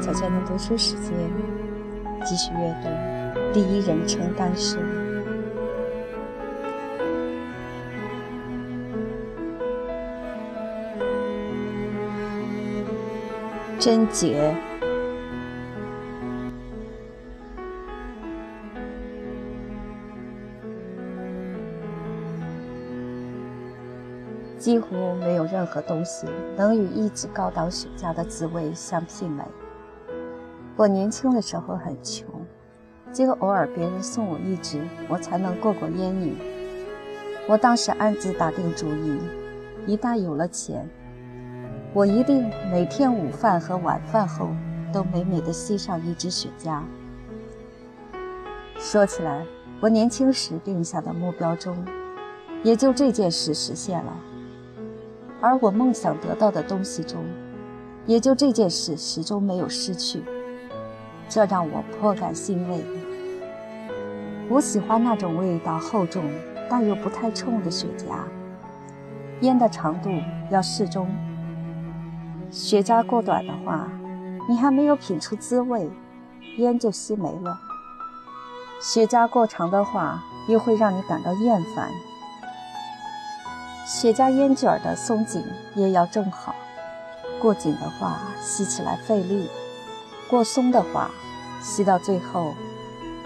早间的读书时间，继续阅读第一人称单数。贞洁。几乎没有任何东西能与一支高档雪茄的滋味相媲美。我年轻的时候很穷，只有偶尔别人送我一支，我才能过过烟瘾。我当时暗自打定主意，一旦有了钱，我一定每天午饭和晚饭后都美美的吸上一支雪茄。说起来，我年轻时定下的目标中，也就这件事实现了。而我梦想得到的东西中，也就这件事始终没有失去，这让我颇感欣慰。我喜欢那种味道厚重但又不太冲的雪茄，烟的长度要适中。雪茄过短的话，你还没有品出滋味，烟就吸没了；雪茄过长的话，又会让你感到厌烦。雪茄烟卷的松紧也要正好，过紧的话吸起来费力，过松的话吸到最后，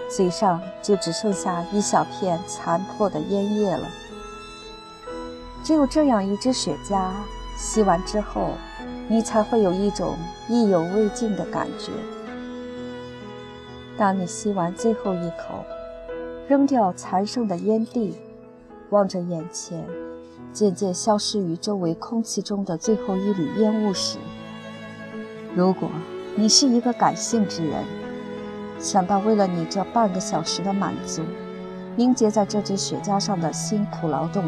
嘴上就只剩下一小片残破的烟叶了。只有这样一支雪茄，吸完之后，你才会有一种意犹未尽的感觉。当你吸完最后一口，扔掉残剩的烟蒂，望着眼前。渐渐消失于周围空气中的最后一缕烟雾时，如果你是一个感性之人，想到为了你这半个小时的满足，凝结在这支雪茄上的辛苦劳动、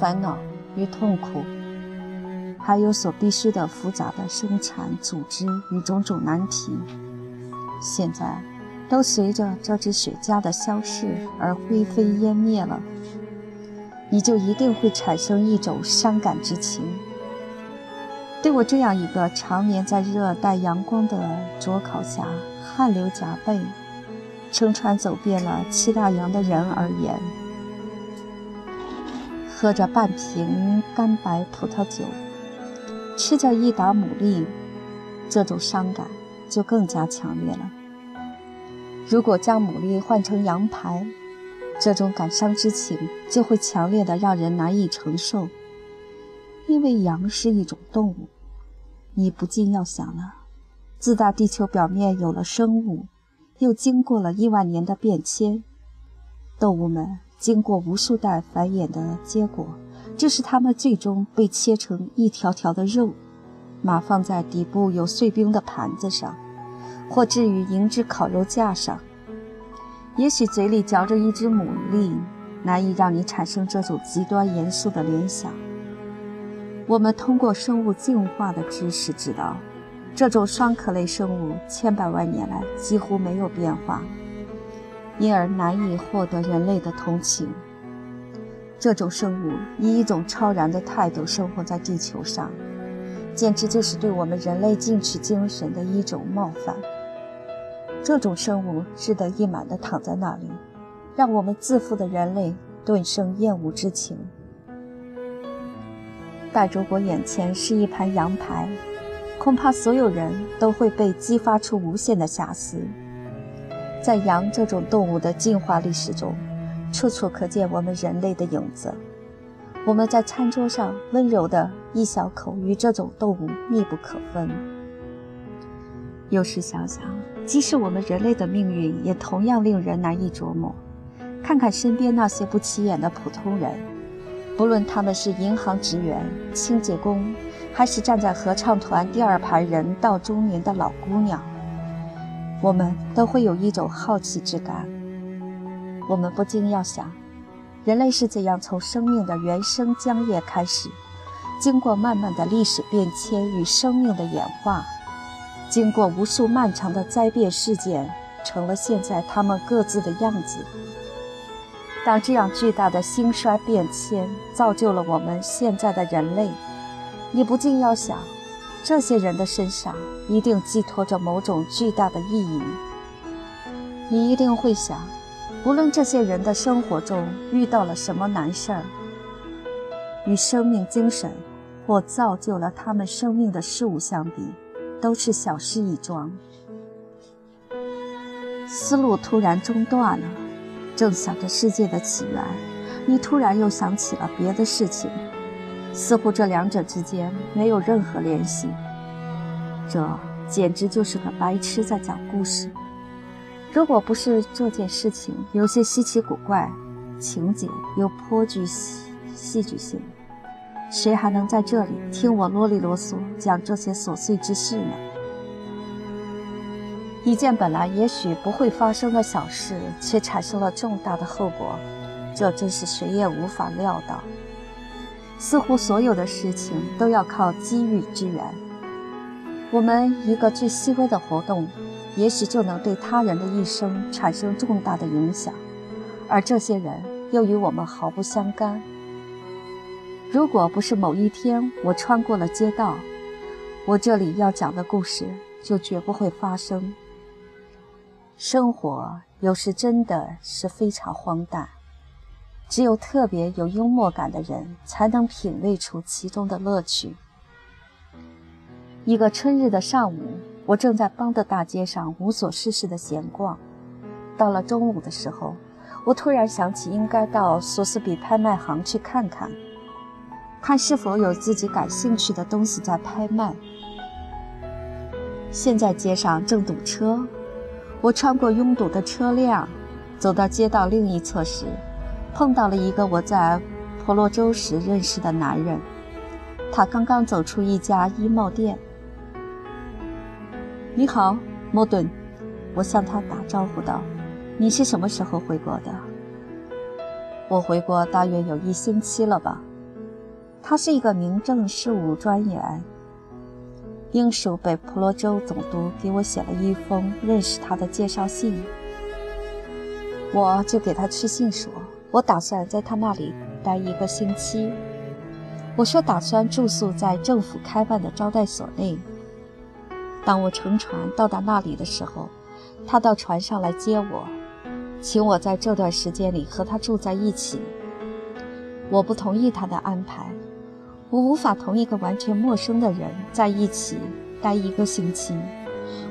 烦恼与痛苦，还有所必须的复杂的生产组织与种种难题，现在都随着这支雪茄的消逝而灰飞烟灭了。你就一定会产生一种伤感之情。对我这样一个常年在热带阳光的灼烤下汗流浃背、乘船走遍了七大洋的人而言，喝着半瓶干白葡萄酒，吃着一打牡蛎，这种伤感就更加强烈了。如果将牡蛎换成羊排，这种感伤之情就会强烈的让人难以承受，因为羊是一种动物。你不禁要想了：自打地球表面有了生物，又经过了亿万年的变迁，动物们经过无数代繁衍的结果，这是它们最终被切成一条条的肉，码放在底部有碎冰的盘子上，或置于银质烤肉架上。也许嘴里嚼着一只牡蛎，难以让你产生这种极端严肃的联想。我们通过生物进化的知识知道，这种双壳类生物千百万年来几乎没有变化，因而难以获得人类的同情。这种生物以一种超然的态度生活在地球上，简直就是对我们人类进取精神的一种冒犯。这种生物志得意满地躺在那里，让我们自负的人类顿生厌恶之情。但如果眼前是一盘羊排，恐怕所有人都会被激发出无限的遐思。在羊这种动物的进化历史中，处处可见我们人类的影子。我们在餐桌上温柔的一小口，与这种动物密不可分。有时想想。即使我们人类的命运也同样令人难以琢磨。看看身边那些不起眼的普通人，不论他们是银行职员、清洁工，还是站在合唱团第二排人到中年的老姑娘，我们都会有一种好奇之感。我们不禁要想：人类是怎样从生命的原生浆液开始，经过漫漫的历史变迁与生命的演化？经过无数漫长的灾变事件，成了现在他们各自的样子。当这样巨大的兴衰变迁造就了我们现在的人类，你不禁要想：这些人的身上一定寄托着某种巨大的意义。你一定会想，无论这些人的生活中遇到了什么难事儿，与生命精神或造就了他们生命的事物相比，都是小事一桩。思路突然中断了，正想着世界的起源，你突然又想起了别的事情。似乎这两者之间没有任何联系，这简直就是个白痴在讲故事。如果不是这件事情有些稀奇古怪，情节又颇具戏戏剧性，谁还能在这里听我啰里啰嗦讲这些琐碎之事呢？一件本来也许不会发生的小事，却产生了重大的后果，这真是谁也无法料到。似乎所有的事情都要靠机遇之缘。我们一个最细微的活动，也许就能对他人的一生产生重大的影响，而这些人又与我们毫不相干。如果不是某一天我穿过了街道，我这里要讲的故事就绝不会发生。生活有时真的是非常荒诞。只有特别有幽默感的人，才能品味出其中的乐趣。一个春日的上午，我正在邦德大街上无所事事的闲逛。到了中午的时候，我突然想起应该到索斯比拍卖行去看看，看是否有自己感兴趣的东西在拍卖。现在街上正堵车，我穿过拥堵的车辆，走到街道另一侧时。碰到了一个我在婆罗洲时认识的男人，他刚刚走出一家衣帽店。你好，莫顿，我向他打招呼道：“你是什么时候回国的？”我回国大约有一星期了吧。他是一个民政事务专员，英属北婆罗洲总督给我写了一封认识他的介绍信，我就给他去信说。我打算在他那里待一个星期。我说打算住宿在政府开办的招待所内。当我乘船到达那里的时候，他到船上来接我，请我在这段时间里和他住在一起。我不同意他的安排，我无法同一个完全陌生的人在一起待一个星期，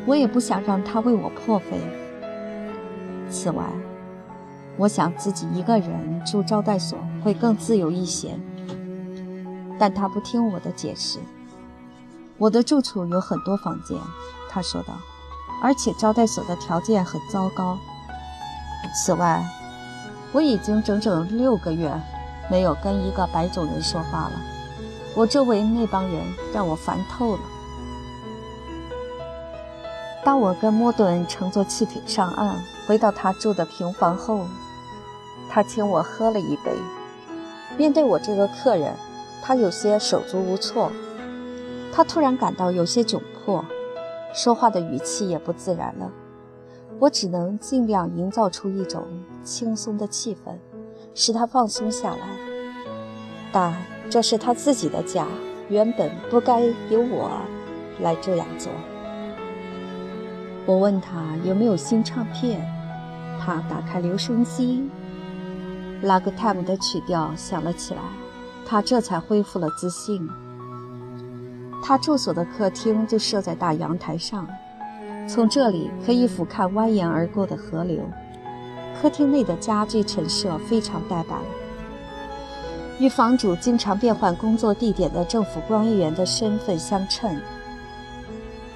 我也不想让他为我破费。此外。我想自己一个人住招待所会更自由一些，但他不听我的解释。我的住处有很多房间，他说道，而且招待所的条件很糟糕。此外，我已经整整六个月没有跟一个白种人说话了。我周围那帮人让我烦透了。当我跟莫顿乘坐汽艇上岸，回到他住的平房后，他请我喝了一杯。面对我这个客人，他有些手足无措。他突然感到有些窘迫，说话的语气也不自然了。我只能尽量营造出一种轻松的气氛，使他放松下来。但这是他自己的家，原本不该由我来这样做。我问他有没有新唱片，他打开留声机。拉格泰姆的曲调响了起来，他这才恢复了自信。他住所的客厅就设在大阳台上，从这里可以俯瞰蜿蜒而过的河流。客厅内的家具陈设非常呆板，与房主经常变换工作地点的政府官员的身份相称。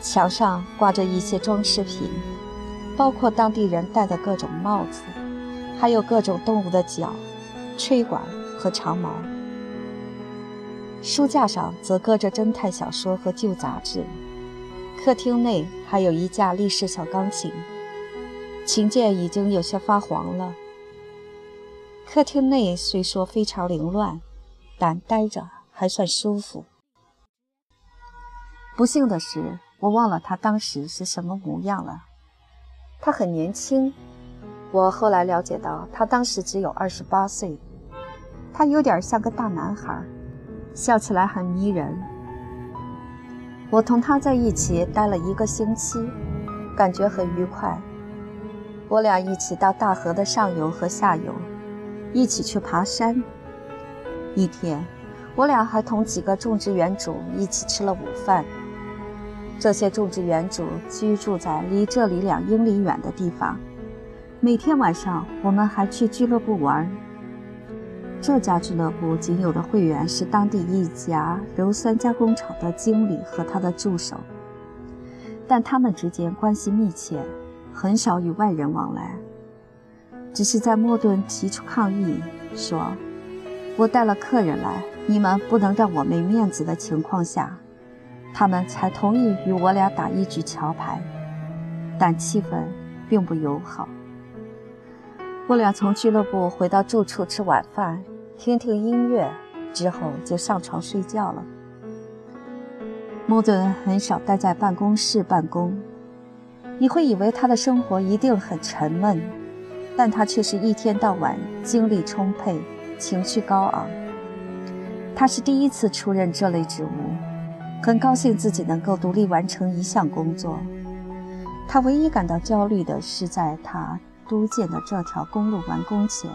墙上挂着一些装饰品，包括当地人戴的各种帽子。还有各种动物的脚、吹管和长毛。书架上则搁着侦探小说和旧杂志。客厅内还有一架立式小钢琴，琴键已经有些发黄了。客厅内虽说非常凌乱，但待着还算舒服。不幸的是，我忘了他当时是什么模样了。他很年轻。我后来了解到，他当时只有二十八岁，他有点像个大男孩，笑起来很迷人。我同他在一起待了一个星期，感觉很愉快。我俩一起到大河的上游和下游，一起去爬山。一天，我俩还同几个种植园主一起吃了午饭。这些种植园主居住在离这里两英里远的地方。每天晚上，我们还去俱乐部玩。这家俱乐部仅有的会员是当地一家硫酸加工厂的经理和他的助手，但他们之间关系密切，很少与外人往来。只是在莫顿提出抗议，说：“我带了客人来，你们不能让我没面子的情况下。”他们才同意与我俩打一局桥牌，但气氛并不友好。我俩从俱乐部回到住处吃晚饭，听听音乐，之后就上床睡觉了。莫顿很少待在办公室办公，你会以为他的生活一定很沉闷，但他却是一天到晚精力充沛，情绪高昂。他是第一次出任这类职务。很高兴自己能够独立完成一项工作。他唯一感到焦虑的是，在他督建的这条公路完工前，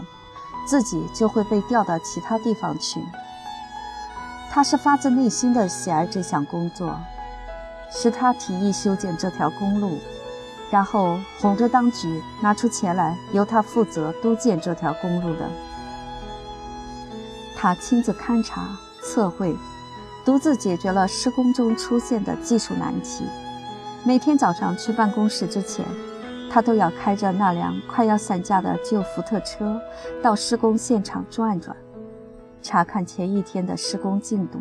自己就会被调到其他地方去。他是发自内心的喜爱这项工作，是他提议修建这条公路，然后哄着当局拿出钱来由他负责督建这条公路的。他亲自勘察、测绘。独自解决了施工中出现的技术难题。每天早上去办公室之前，他都要开着那辆快要散架的旧福特车到施工现场转转，查看前一天的施工进度。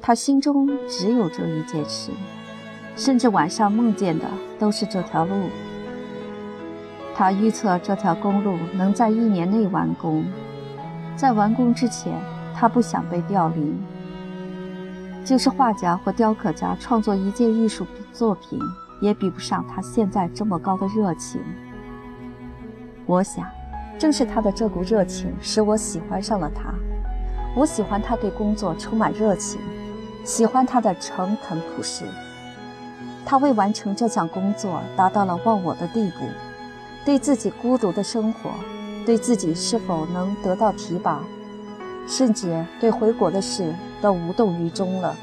他心中只有这一件事，甚至晚上梦见的都是这条路。他预测这条公路能在一年内完工，在完工之前，他不想被调离。就是画家或雕刻家创作一件艺术作品，也比不上他现在这么高的热情。我想，正是他的这股热情使我喜欢上了他。我喜欢他对工作充满热情，喜欢他的诚恳朴实。他为完成这项工作达到了忘我的地步，对自己孤独的生活，对自己是否能得到提拔，甚至对回国的事。都无动于衷了。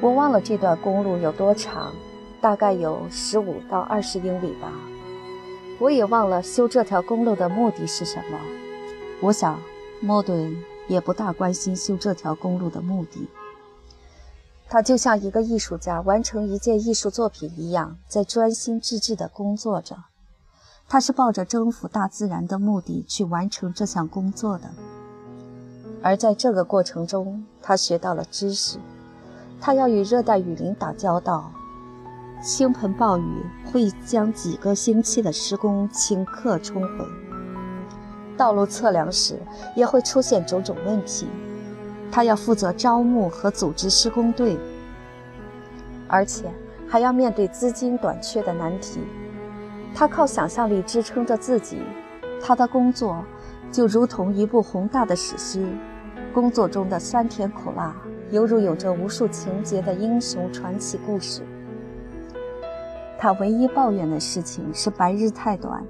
我忘了这段公路有多长，大概有十五到二十英里吧。我也忘了修这条公路的目的是什么。我想，莫顿也不大关心修这条公路的目的。他就像一个艺术家完成一件艺术作品一样，在专心致志地工作着。他是抱着征服大自然的目的去完成这项工作的。而在这个过程中，他学到了知识。他要与热带雨林打交道，倾盆暴雨会将几个星期的施工顷刻冲毁。道路测量时也会出现种种问题。他要负责招募和组织施工队，而且还要面对资金短缺的难题。他靠想象力支撑着自己。他的工作就如同一部宏大的史诗。工作中的酸甜苦辣，犹如有着无数情节的英雄传奇故事。他唯一抱怨的事情是白日太短。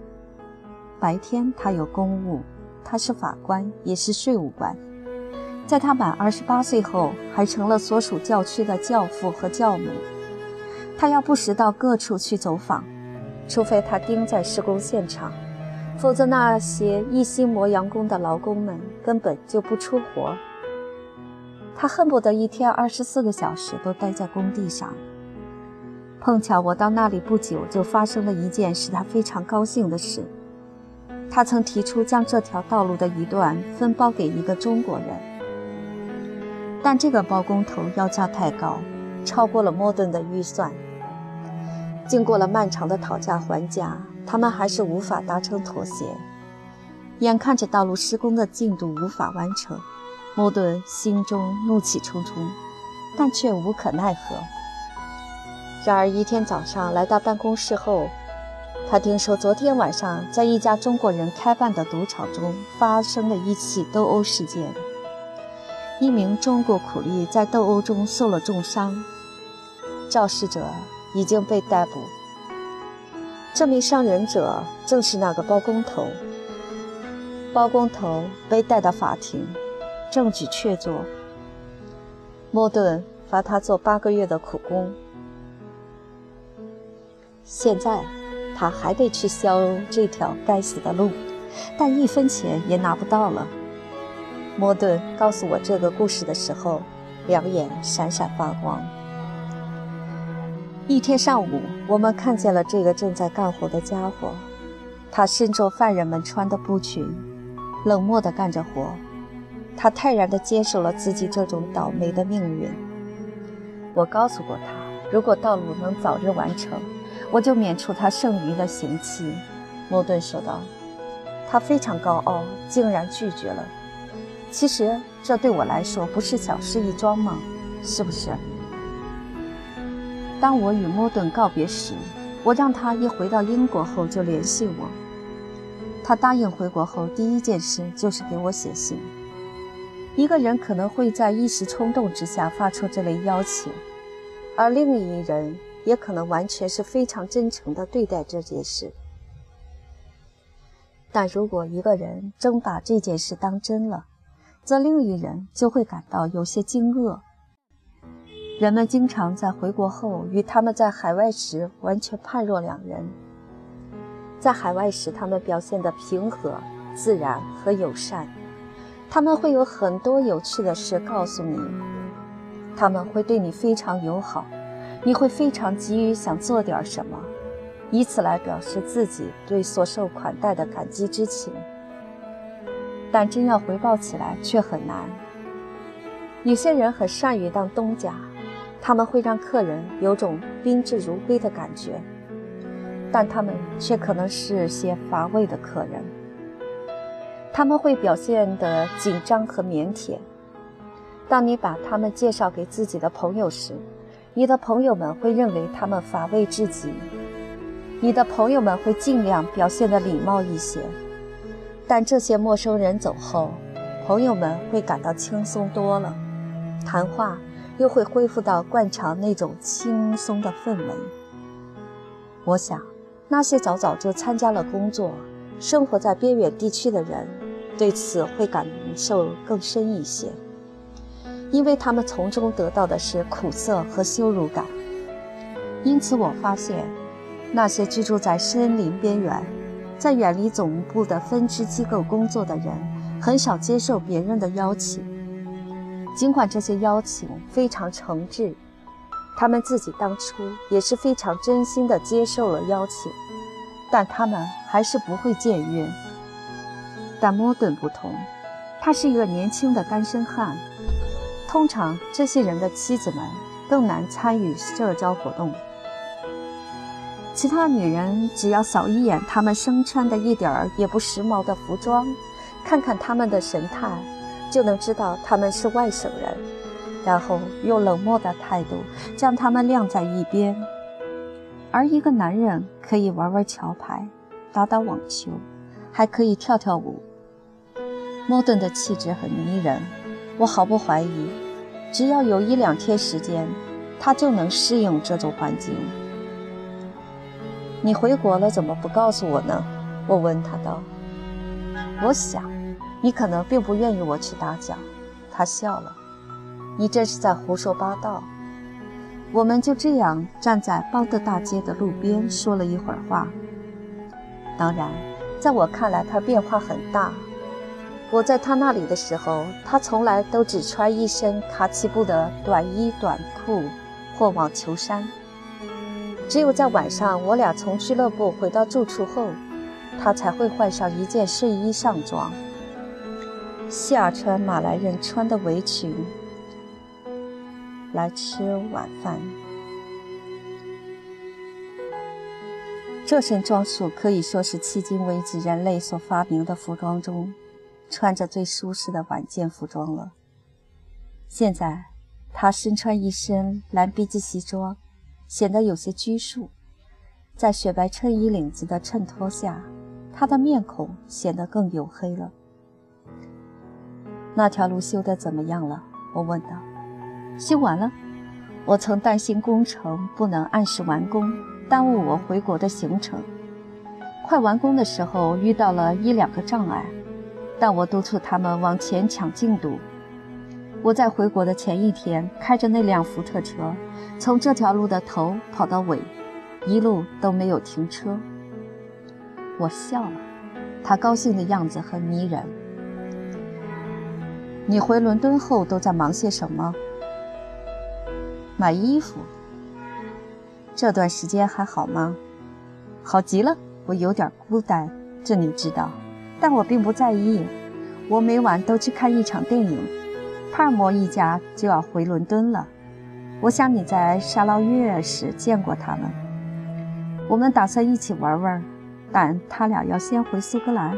白天他有公务，他是法官，也是税务官。在他满二十八岁后，还成了所属教区的教父和教母。他要不时到各处去走访，除非他盯在施工现场。否则，那些一心磨洋工的劳工们根本就不出活。他恨不得一天二十四个小时都待在工地上。碰巧我到那里不久，就发生了一件使他非常高兴的事。他曾提出将这条道路的一段分包给一个中国人，但这个包工头要价太高，超过了莫顿的预算。经过了漫长的讨价还价。他们还是无法达成妥协，眼看着道路施工的进度无法完成，莫顿心中怒气冲冲，但却无可奈何。然而一天早上来到办公室后，他听说昨天晚上在一家中国人开办的赌场中发生了一起斗殴事件，一名中国苦力在斗殴中受了重伤，肇事者已经被逮捕。这名伤人者正是那个包工头。包工头被带到法庭，证据确凿。莫顿罚他做八个月的苦工。现在，他还得去修这条该死的路，但一分钱也拿不到了。莫顿告诉我这个故事的时候，两眼闪闪发光。一天上午，我们看见了这个正在干活的家伙，他身着犯人们穿的布裙，冷漠地干着活。他泰然地接受了自己这种倒霉的命运。我告诉过他，如果道路能早日完成，我就免除他剩余的刑期。莫顿说道。他非常高傲，竟然拒绝了。其实这对我来说不是小事一桩吗？是不是？当我与莫顿告别时，我让他一回到英国后就联系我。他答应回国后第一件事就是给我写信。一个人可能会在一时冲动之下发出这类邀请，而另一人也可能完全是非常真诚地对待这件事。但如果一个人真把这件事当真了，则另一人就会感到有些惊愕。人们经常在回国后与他们在海外时完全判若两人。在海外时，他们表现得平和、自然和友善，他们会有很多有趣的事告诉你，他们会对你非常友好，你会非常急于想做点什么，以此来表示自己对所受款待的感激之情。但真要回报起来却很难。有些人很善于当东家，他们会让客人有种宾至如归的感觉，但他们却可能是些乏味的客人。他们会表现得紧张和腼腆。当你把他们介绍给自己的朋友时，你的朋友们会认为他们乏味至极。你的朋友们会尽量表现得礼貌一些。但这些陌生人走后，朋友们会感到轻松多了，谈话又会恢复到惯常那种轻松的氛围。我想，那些早早就参加了工作、生活在边远地区的人，对此会感受更深一些，因为他们从中得到的是苦涩和羞辱感。因此，我发现，那些居住在森林边缘。在远离总部的分支机构工作的人，很少接受别人的邀请。尽管这些邀请非常诚挚，他们自己当初也是非常真心地接受了邀请，但他们还是不会僭越。但莫顿不同，他是一个年轻的单身汉。通常，这些人的妻子们更难参与社交活动。其他女人只要扫一眼她们身穿的一点儿也不时髦的服装，看看她们的神态，就能知道她们是外省人，然后用冷漠的态度将她们晾在一边。而一个男人可以玩玩桥牌，打打网球，还可以跳跳舞。莫顿的气质很迷人，我毫不怀疑，只要有一两天时间，他就能适应这种环境。你回国了，怎么不告诉我呢？我问他道。我想，你可能并不愿意我去打搅。他笑了。你这是在胡说八道。我们就这样站在邦德大街的路边说了一会儿话。当然，在我看来，他变化很大。我在他那里的时候，他从来都只穿一身卡其布的短衣短裤或网球衫。只有在晚上，我俩从俱乐部回到住处后，他才会换上一件睡衣上装，下穿马来人穿的围裙来吃晚饭。这身装束可以说是迄今为止人类所发明的服装中，穿着最舒适的晚间服装了。现在，他身穿一身蓝笔记西装。显得有些拘束，在雪白衬衣领子的衬托下，他的面孔显得更黝黑了。那条路修得怎么样了？我问道。修完了。我曾担心工程不能按时完工，耽误我回国的行程。快完工的时候遇到了一两个障碍，但我督促他们往前抢进度。我在回国的前一天开着那辆福特车，从这条路的头跑到尾，一路都没有停车。我笑了，他高兴的样子很迷人。你回伦敦后都在忙些什么？买衣服。这段时间还好吗？好极了，我有点孤单，这你知道，但我并不在意。我每晚都去看一场电影。帕尔默一家就要回伦敦了，我想你在沙捞越时见过他们。我们打算一起玩玩，但他俩要先回苏格兰，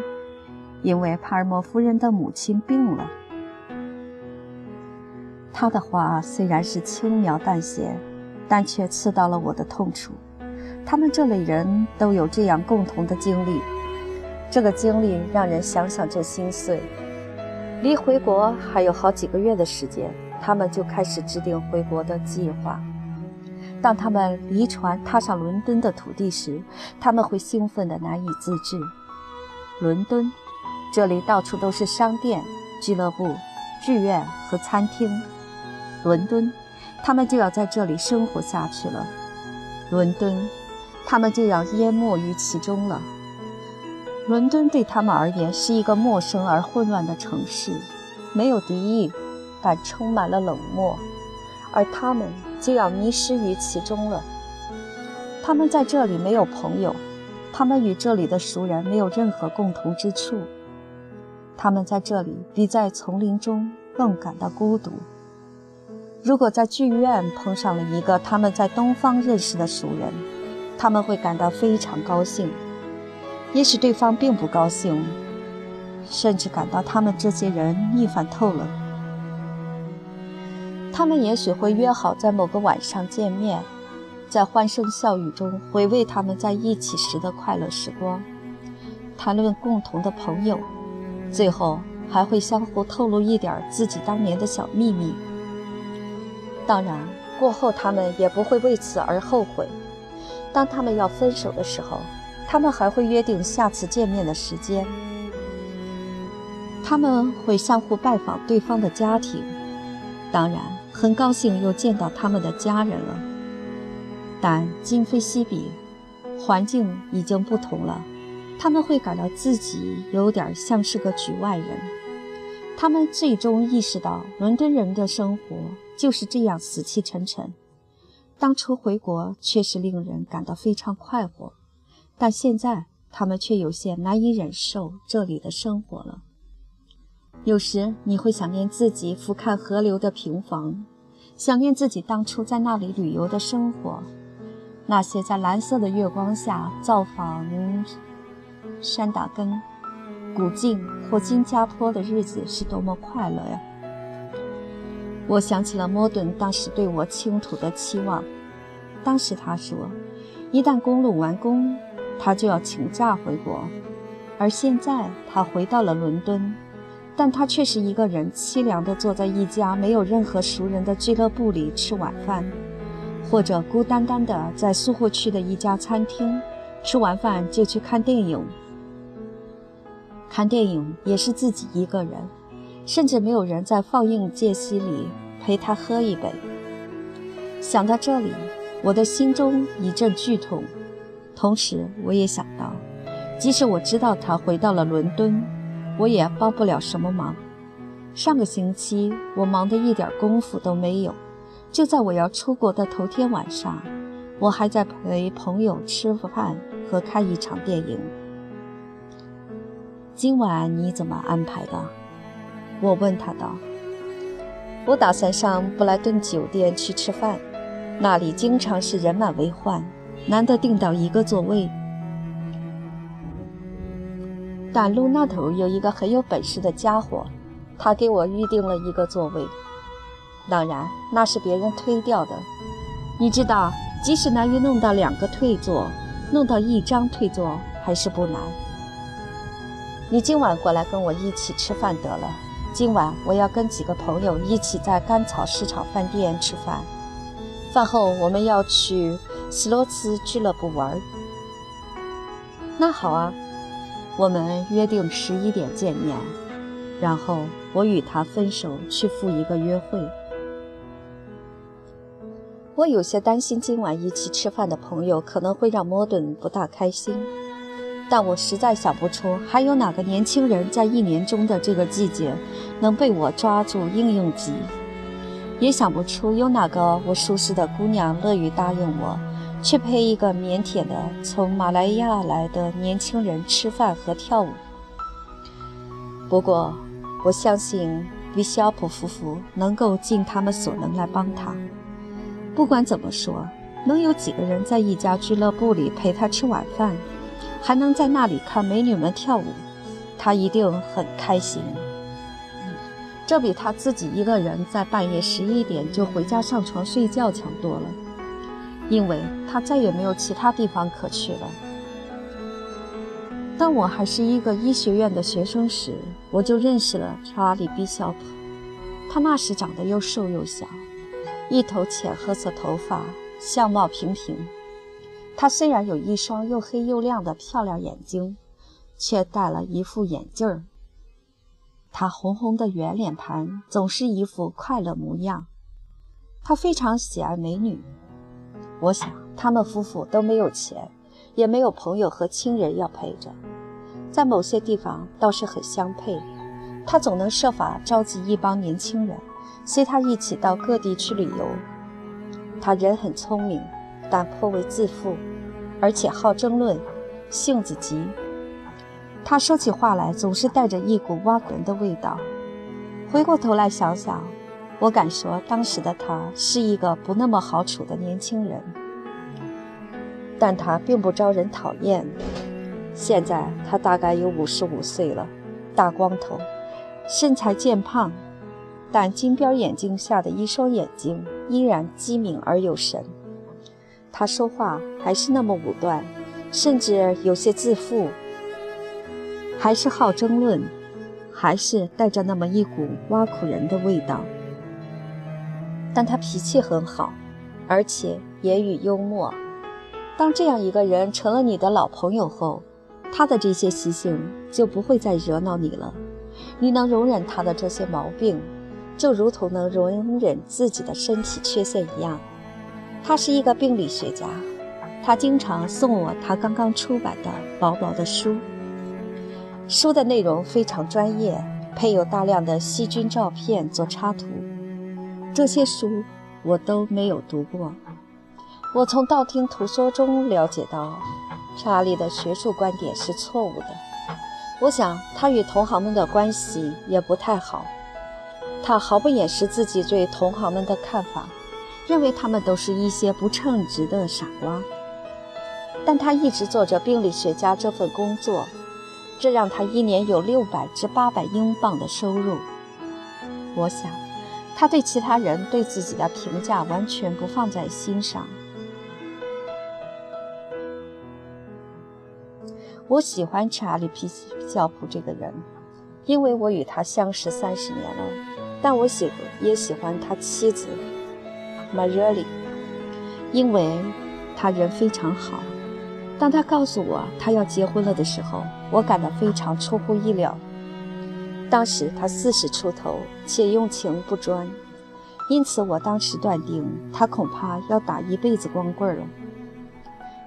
因为帕尔默夫人的母亲病了。他的话虽然是轻描淡写，但却刺到了我的痛处。他们这类人都有这样共同的经历，这个经历让人想想就心碎。离回国还有好几个月的时间，他们就开始制定回国的计划。当他们离船踏上伦敦的土地时，他们会兴奋得难以自制。伦敦，这里到处都是商店、俱乐部、剧院和餐厅。伦敦，他们就要在这里生活下去了。伦敦，他们就要淹没于其中了。伦敦对他们而言是一个陌生而混乱的城市，没有敌意，但充满了冷漠，而他们就要迷失于其中了。他们在这里没有朋友，他们与这里的熟人没有任何共同之处。他们在这里比在丛林中更感到孤独。如果在剧院碰上了一个他们在东方认识的熟人，他们会感到非常高兴。也许对方并不高兴，甚至感到他们这些人腻烦透了。他们也许会约好在某个晚上见面，在欢声笑语中回味他们在一起时的快乐时光，谈论共同的朋友，最后还会相互透露一点自己当年的小秘密。当然，过后他们也不会为此而后悔。当他们要分手的时候，他们还会约定下次见面的时间。他们会相互拜访对方的家庭，当然很高兴又见到他们的家人了。但今非昔比，环境已经不同了。他们会感到自己有点像是个局外人。他们最终意识到，伦敦人的生活。就是这样死气沉沉。当初回国确实令人感到非常快活，但现在他们却有些难以忍受这里的生活了。有时你会想念自己俯瞰河流的平房，想念自己当初在那里旅游的生活，那些在蓝色的月光下造访山达根、古晋或新加坡的日子是多么快乐呀！我想起了摩顿当时对我倾吐的期望。当时他说，一旦公路完工，他就要请假回国。而现在他回到了伦敦，但他却是一个人凄凉地坐在一家没有任何熟人的俱乐部里吃晚饭，或者孤单单地在苏霍区的一家餐厅吃完饭就去看电影。看电影也是自己一个人。甚至没有人在放映间隙里陪他喝一杯。想到这里，我的心中一阵剧痛。同时，我也想到，即使我知道他回到了伦敦，我也帮不了什么忙。上个星期，我忙得一点功夫都没有。就在我要出国的头天晚上，我还在陪朋友吃饭和看一场电影。今晚你怎么安排的？我问他道：“我打算上布莱顿酒店去吃饭，那里经常是人满为患，难得订到一个座位。但路那头有一个很有本事的家伙，他给我预定了一个座位。当然，那是别人推掉的。你知道，即使难于弄到两个退座，弄到一张退座还是不难。你今晚过来跟我一起吃饭得了。”今晚我要跟几个朋友一起在甘草市场饭店吃饭，饭后我们要去斯洛茨俱乐部玩。那好啊，我们约定十一点见面，然后我与他分手，去赴一个约会。我有些担心今晚一起吃饭的朋友可能会让莫顿不大开心，但我实在想不出还有哪个年轻人在一年中的这个季节能被我抓住应应急，也想不出有哪个我熟识的姑娘乐于答应我去陪一个腼腆的从马来亚来的年轻人吃饭和跳舞。不过，我相信比肖普夫妇能够尽他们所能来帮他。不管怎么说，能有几个人在一家俱乐部里陪他吃晚饭，还能在那里看美女们跳舞，他一定很开心。这比他自己一个人在半夜十一点就回家上床睡觉强多了，因为他再也没有其他地方可去了。当我还是一个医学院的学生时，我就认识了查理·毕肖普，他那时长得又瘦又小。一头浅褐色头发，相貌平平。他虽然有一双又黑又亮的漂亮眼睛，却戴了一副眼镜儿。他红红的圆脸盘总是一副快乐模样。他非常喜爱美女。我想他们夫妇都没有钱，也没有朋友和亲人要陪着，在某些地方倒是很相配。他总能设法召集一帮年轻人。随他一起到各地去旅游。他人很聪明，但颇为自负，而且好争论，性子急。他说起话来总是带着一股挖人的味道。回过头来想想，我敢说当时的他是一个不那么好处的年轻人。但他并不招人讨厌。现在他大概有五十五岁了，大光头，身材健胖。但金边眼镜下的一双眼睛依然机敏而有神。他说话还是那么武断，甚至有些自负，还是好争论，还是带着那么一股挖苦人的味道。但他脾气很好，而且言语幽默。当这样一个人成了你的老朋友后，他的这些习性就不会再惹恼你了。你能容忍他的这些毛病。就如同能容忍自己的身体缺陷一样，他是一个病理学家。他经常送我他刚刚出版的薄薄的书，书的内容非常专业，配有大量的细菌照片做插图。这些书我都没有读过。我从道听途说中了解到，查理的学术观点是错误的。我想他与同行们的关系也不太好。他毫不掩饰自己对同行们的看法，认为他们都是一些不称职的傻瓜。但他一直做着病理学家这份工作，这让他一年有六百至八百英镑的收入。我想，他对其他人对自己的评价完全不放在心上。我喜欢查理·皮教普这个人，因为我与他相识三十年了。但我喜也喜欢他妻子玛热里，因为他人非常好。当他告诉我他要结婚了的时候，我感到非常出乎意料。当时他四十出头，且用情不专，因此我当时断定他恐怕要打一辈子光棍了。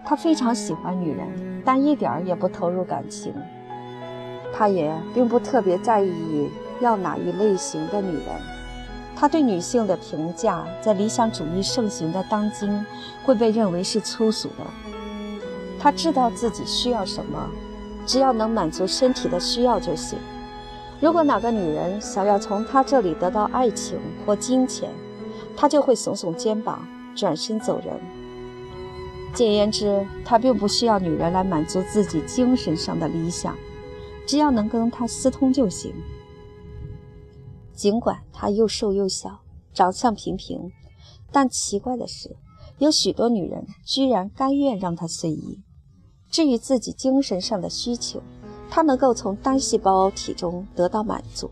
他非常喜欢女人，但一点儿也不投入感情。他也并不特别在意。要哪一类型的女人？他对女性的评价，在理想主义盛行的当今，会被认为是粗俗的。他知道自己需要什么，只要能满足身体的需要就行。如果哪个女人想要从他这里得到爱情或金钱，他就会耸耸肩膀，转身走人。简言之，他并不需要女人来满足自己精神上的理想，只要能跟他私通就行。尽管他又瘦又小，长相平平，但奇怪的是，有许多女人居然甘愿让他随意。至于自己精神上的需求，他能够从单细胞体中得到满足。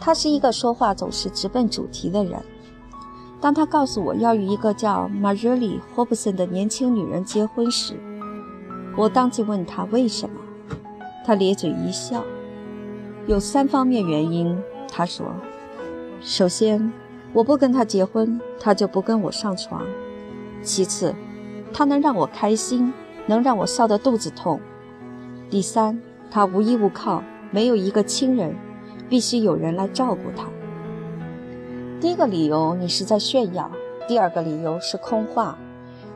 他是一个说话总是直奔主题的人。当他告诉我要与一个叫玛热里·霍布森的年轻女人结婚时，我当即问他为什么。他咧嘴一笑，有三方面原因。他说：“首先，我不跟他结婚，他就不跟我上床；其次，他能让我开心，能让我笑得肚子痛；第三，他无依无靠，没有一个亲人，必须有人来照顾他。第一个理由你是在炫耀，第二个理由是空话，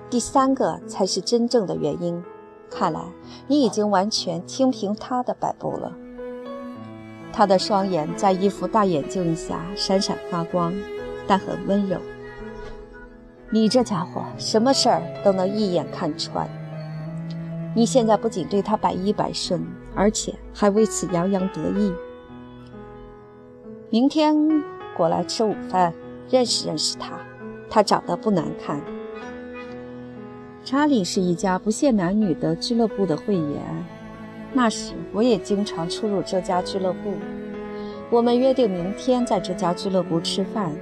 第三个才是真正的原因。看来你已经完全听凭他的摆布了。”他的双眼在一副大眼镜下闪闪发光，但很温柔。你这家伙什么事儿都能一眼看穿。你现在不仅对他百依百顺，而且还为此洋洋得意。明天过来吃午饭，认识认识他。他长得不难看。查理是一家不限男女的俱乐部的会员。那时我也经常出入这家俱乐部。我们约定明天在这家俱乐部吃饭。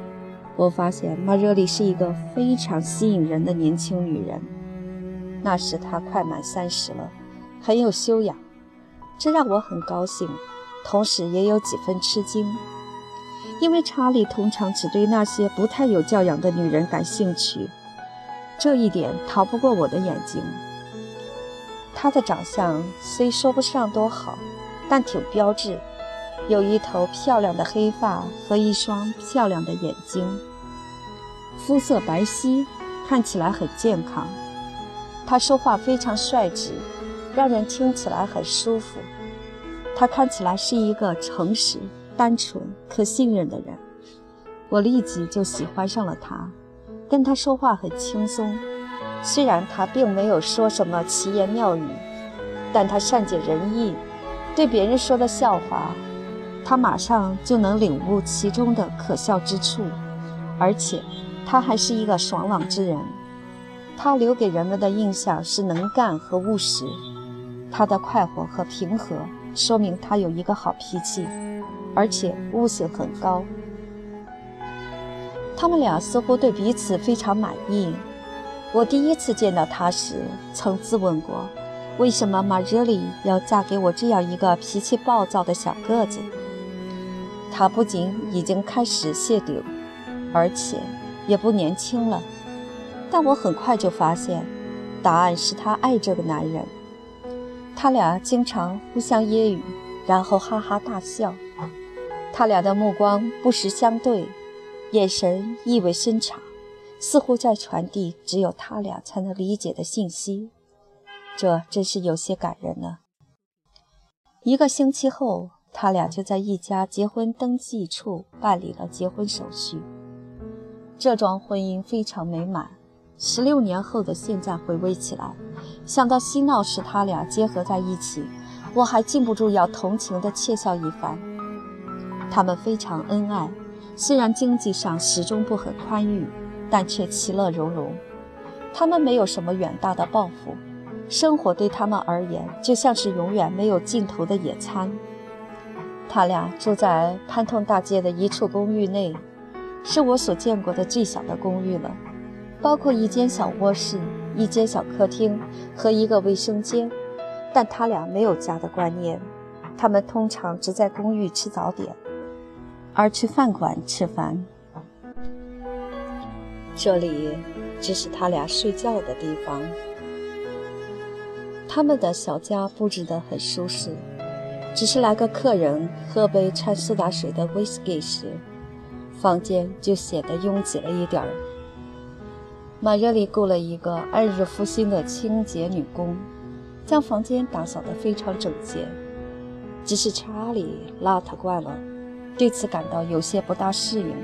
我发现马热里是一个非常吸引人的年轻女人。那时她快满三十了，很有修养，这让我很高兴，同时也有几分吃惊，因为查理通常只对那些不太有教养的女人感兴趣，这一点逃不过我的眼睛。他的长相虽说不上多好，但挺标致，有一头漂亮的黑发和一双漂亮的眼睛，肤色白皙，看起来很健康。他说话非常率直，让人听起来很舒服。他看起来是一个诚实、单纯、可信任的人，我立即就喜欢上了他，跟他说话很轻松。虽然他并没有说什么奇言妙语，但他善解人意，对别人说的笑话，他马上就能领悟其中的可笑之处。而且，他还是一个爽朗之人。他留给人们的印象是能干和务实。他的快活和平和说明他有一个好脾气，而且悟性很高。他们俩似乎对彼此非常满意。我第一次见到他时，曾自问过，为什么玛热里要嫁给我这样一个脾气暴躁的小个子？他不仅已经开始谢顶，而且也不年轻了。但我很快就发现，答案是他爱这个男人。他俩经常互相揶揄，然后哈哈大笑。他俩的目光不时相对，眼神意味深长。似乎在传递只有他俩才能理解的信息，这真是有些感人呢。一个星期后，他俩就在一家结婚登记处办理了结婚手续。这桩婚姻非常美满。十六年后的现在回味起来，想到嬉闹时他俩结合在一起，我还禁不住要同情地窃笑一番。他们非常恩爱，虽然经济上始终不很宽裕。但却其乐融融。他们没有什么远大的抱负，生活对他们而言就像是永远没有尽头的野餐。他俩住在潘通大街的一处公寓内，是我所见过的最小的公寓了，包括一间小卧室、一间小客厅和一个卫生间。但他俩没有家的观念，他们通常只在公寓吃早点，而去饭馆吃饭。这里只是他俩睡觉的地方。他们的小家布置得很舒适，只是来个客人喝杯掺苏打水的威士忌时，房间就显得拥挤了一点儿。马热里雇了一个按日付薪的清洁女工，将房间打扫得非常整洁。只是查理邋遢惯了，对此感到有些不大适应。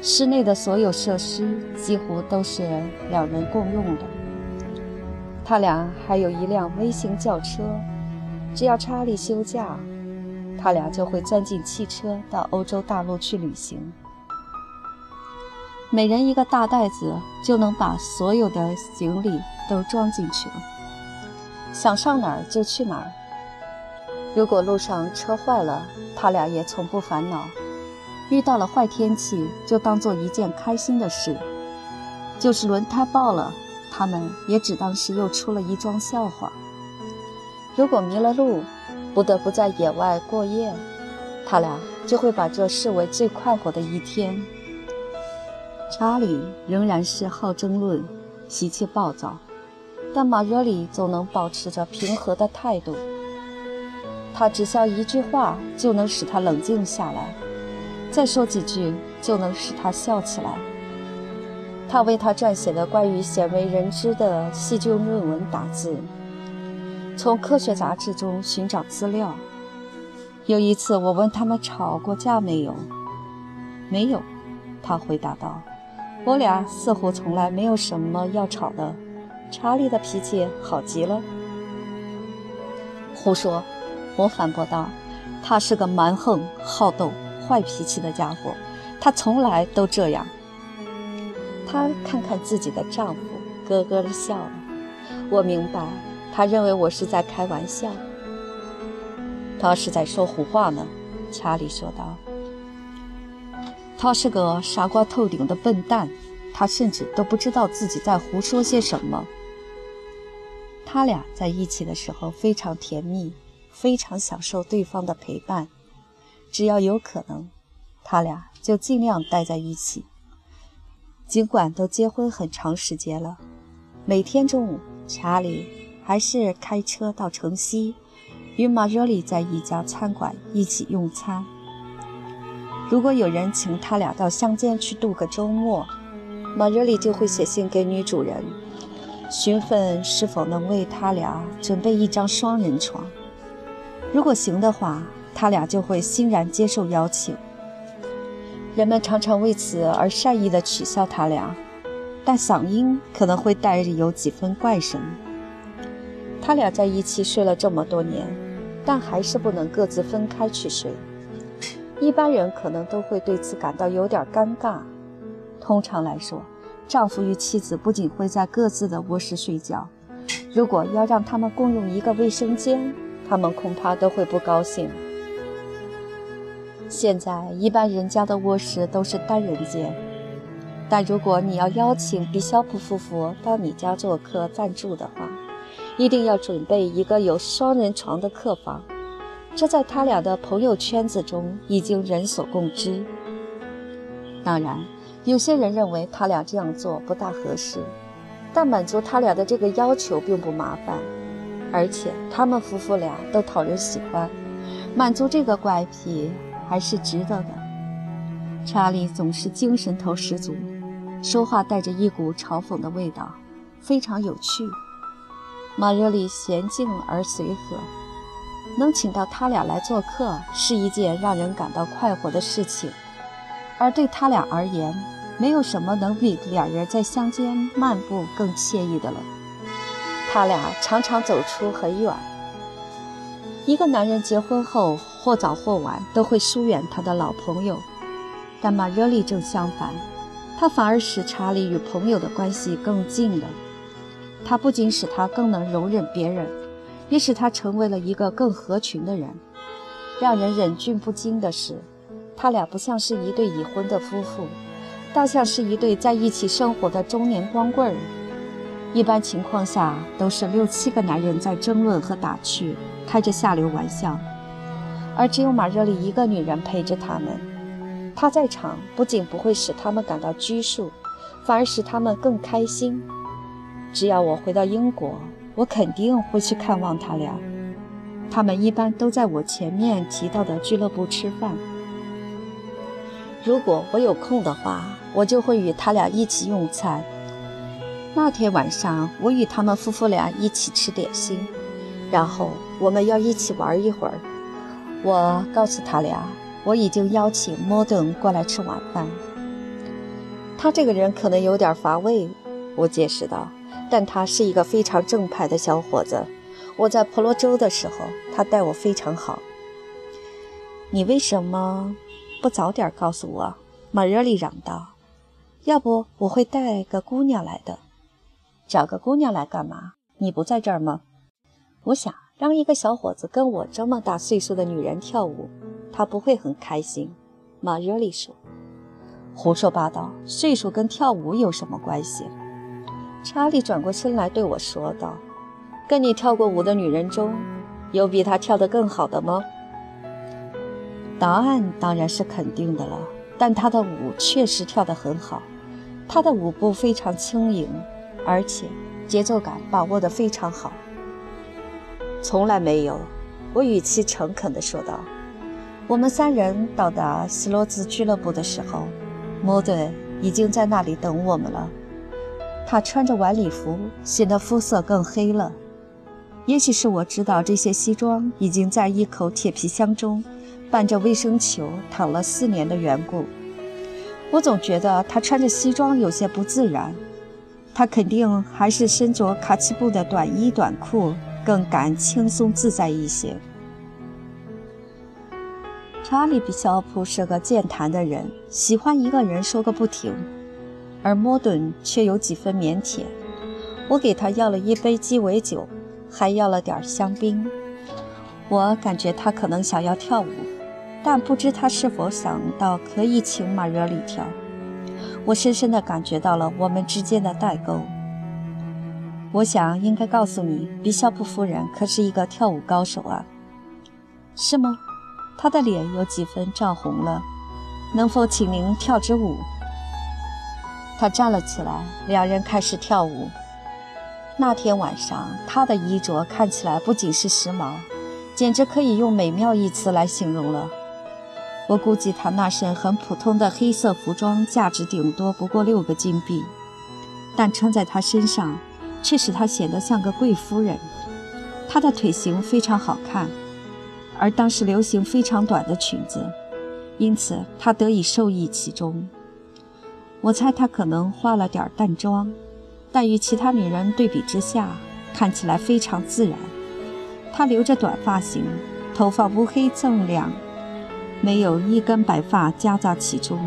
室内的所有设施几乎都是两人共用的。他俩还有一辆微型轿车，只要查理休假，他俩就会钻进汽车到欧洲大陆去旅行。每人一个大袋子，就能把所有的行李都装进去了，想上哪儿就去哪儿。如果路上车坏了，他俩也从不烦恼。遇到了坏天气，就当做一件开心的事；就是轮胎爆了，他们也只当是又出了一桩笑话。如果迷了路，不得不在野外过夜，他俩就会把这视为最快活的一天。查理仍然是好争论，脾气暴躁，但马热里总能保持着平和的态度。他只需要一句话就能使他冷静下来。再说几句就能使他笑起来。他为他撰写的关于鲜为人知的细菌论文打字，从科学杂志中寻找资料。有一次，我问他们吵过架没有？没有，他回答道：“我俩似乎从来没有什么要吵的。”查理的脾气好极了。胡说，我反驳道：“他是个蛮横好斗。”坏脾气的家伙，他从来都这样。她看看自己的丈夫，咯咯地笑了。我明白，他认为我是在开玩笑。他是在说胡话呢，查理说道。他是个傻瓜透顶的笨蛋，他甚至都不知道自己在胡说些什么。他俩在一起的时候非常甜蜜，非常享受对方的陪伴。只要有可能，他俩就尽量待在一起。尽管都结婚很长时间了，每天中午，查理还是开车到城西，与马热里在一家餐馆一起用餐。如果有人请他俩到乡间去度个周末，马热里就会写信给女主人，询问是否能为他俩准备一张双人床。如果行的话。他俩就会欣然接受邀请。人们常常为此而善意地取笑他俩，但嗓音可能会带有几分怪声。他俩在一起睡了这么多年，但还是不能各自分开去睡。一般人可能都会对此感到有点尴尬。通常来说，丈夫与妻子不仅会在各自的卧室睡觉，如果要让他们共用一个卫生间，他们恐怕都会不高兴。现在一般人家的卧室都是单人间，但如果你要邀请比肖普夫妇到你家做客暂住的话，一定要准备一个有双人床的客房。这在他俩的朋友圈子中已经人所共知。当然，有些人认为他俩这样做不大合适，但满足他俩的这个要求并不麻烦，而且他们夫妇俩都讨人喜欢，满足这个怪癖。还是值得的。查理总是精神头十足，说话带着一股嘲讽的味道，非常有趣。马热里娴静而随和，能请到他俩来做客是一件让人感到快活的事情。而对他俩而言，没有什么能比两人在乡间漫步更惬意的了。他俩常常走出很远。一个男人结婚后，或早或晚都会疏远他的老朋友，但马热里正相反，他反而使查理与朋友的关系更近了。他不仅使他更能容忍别人，也使他成为了一个更合群的人。让人忍俊不禁的是，他俩不像是一对已婚的夫妇，倒像是一对在一起生活的中年光棍儿。一般情况下，都是六七个男人在争论和打趣。开着下流玩笑，而只有马热里一个女人陪着他们。她在场不仅不会使他们感到拘束，反而使他们更开心。只要我回到英国，我肯定会去看望他俩。他们一般都在我前面提到的俱乐部吃饭。如果我有空的话，我就会与他俩一起用餐。那天晚上，我与他们夫妇俩一起吃点心。然后我们要一起玩一会儿。我告诉他俩，我已经邀请莫登过来吃晚饭。他这个人可能有点乏味，我解释道，但他是一个非常正派的小伙子。我在婆罗洲的时候，他待我非常好。你为什么不早点告诉我？马热里嚷道。要不我会带个姑娘来的。找个姑娘来干嘛？你不在这儿吗？我想让一个小伙子跟我这么大岁数的女人跳舞，他不会很开心。马热里说：“胡说八道，岁数跟跳舞有什么关系？”查理转过身来对我说道：“跟你跳过舞的女人中，有比她跳得更好的吗？”答案当然是肯定的了，但她的舞确实跳得很好，她的舞步非常轻盈，而且节奏感把握得非常好。从来没有，我语气诚恳地说道。我们三人到达斯洛兹俱乐部的时候，莫顿已经在那里等我们了。他穿着晚礼服，显得肤色更黑了。也许是我知道这些西装已经在一口铁皮箱中伴着卫生球躺了四年的缘故，我总觉得他穿着西装有些不自然。他肯定还是身着卡其布的短衣短裤更感轻松自在一些。查理·比肖普是个健谈的人，喜欢一个人说个不停，而莫顿却有几分腼腆。我给他要了一杯鸡尾酒，还要了点香槟。我感觉他可能想要跳舞，但不知他是否想到可以请马热里跳。我深深地感觉到了我们之间的代沟。我想应该告诉你，比肖普夫人可是一个跳舞高手啊，是吗？他的脸有几分涨红了，能否请您跳支舞？他站了起来，两人开始跳舞。那天晚上，他的衣着看起来不仅是时髦，简直可以用美妙一词来形容了。我估计他那身很普通的黑色服装价值顶多不过六个金币，但穿在他身上却使他显得像个贵夫人。他的腿型非常好看。而当时流行非常短的裙子，因此她得以受益其中。我猜她可能化了点淡妆，但与其他女人对比之下，看起来非常自然。她留着短发型，头发乌黑锃亮，没有一根白发夹杂其中。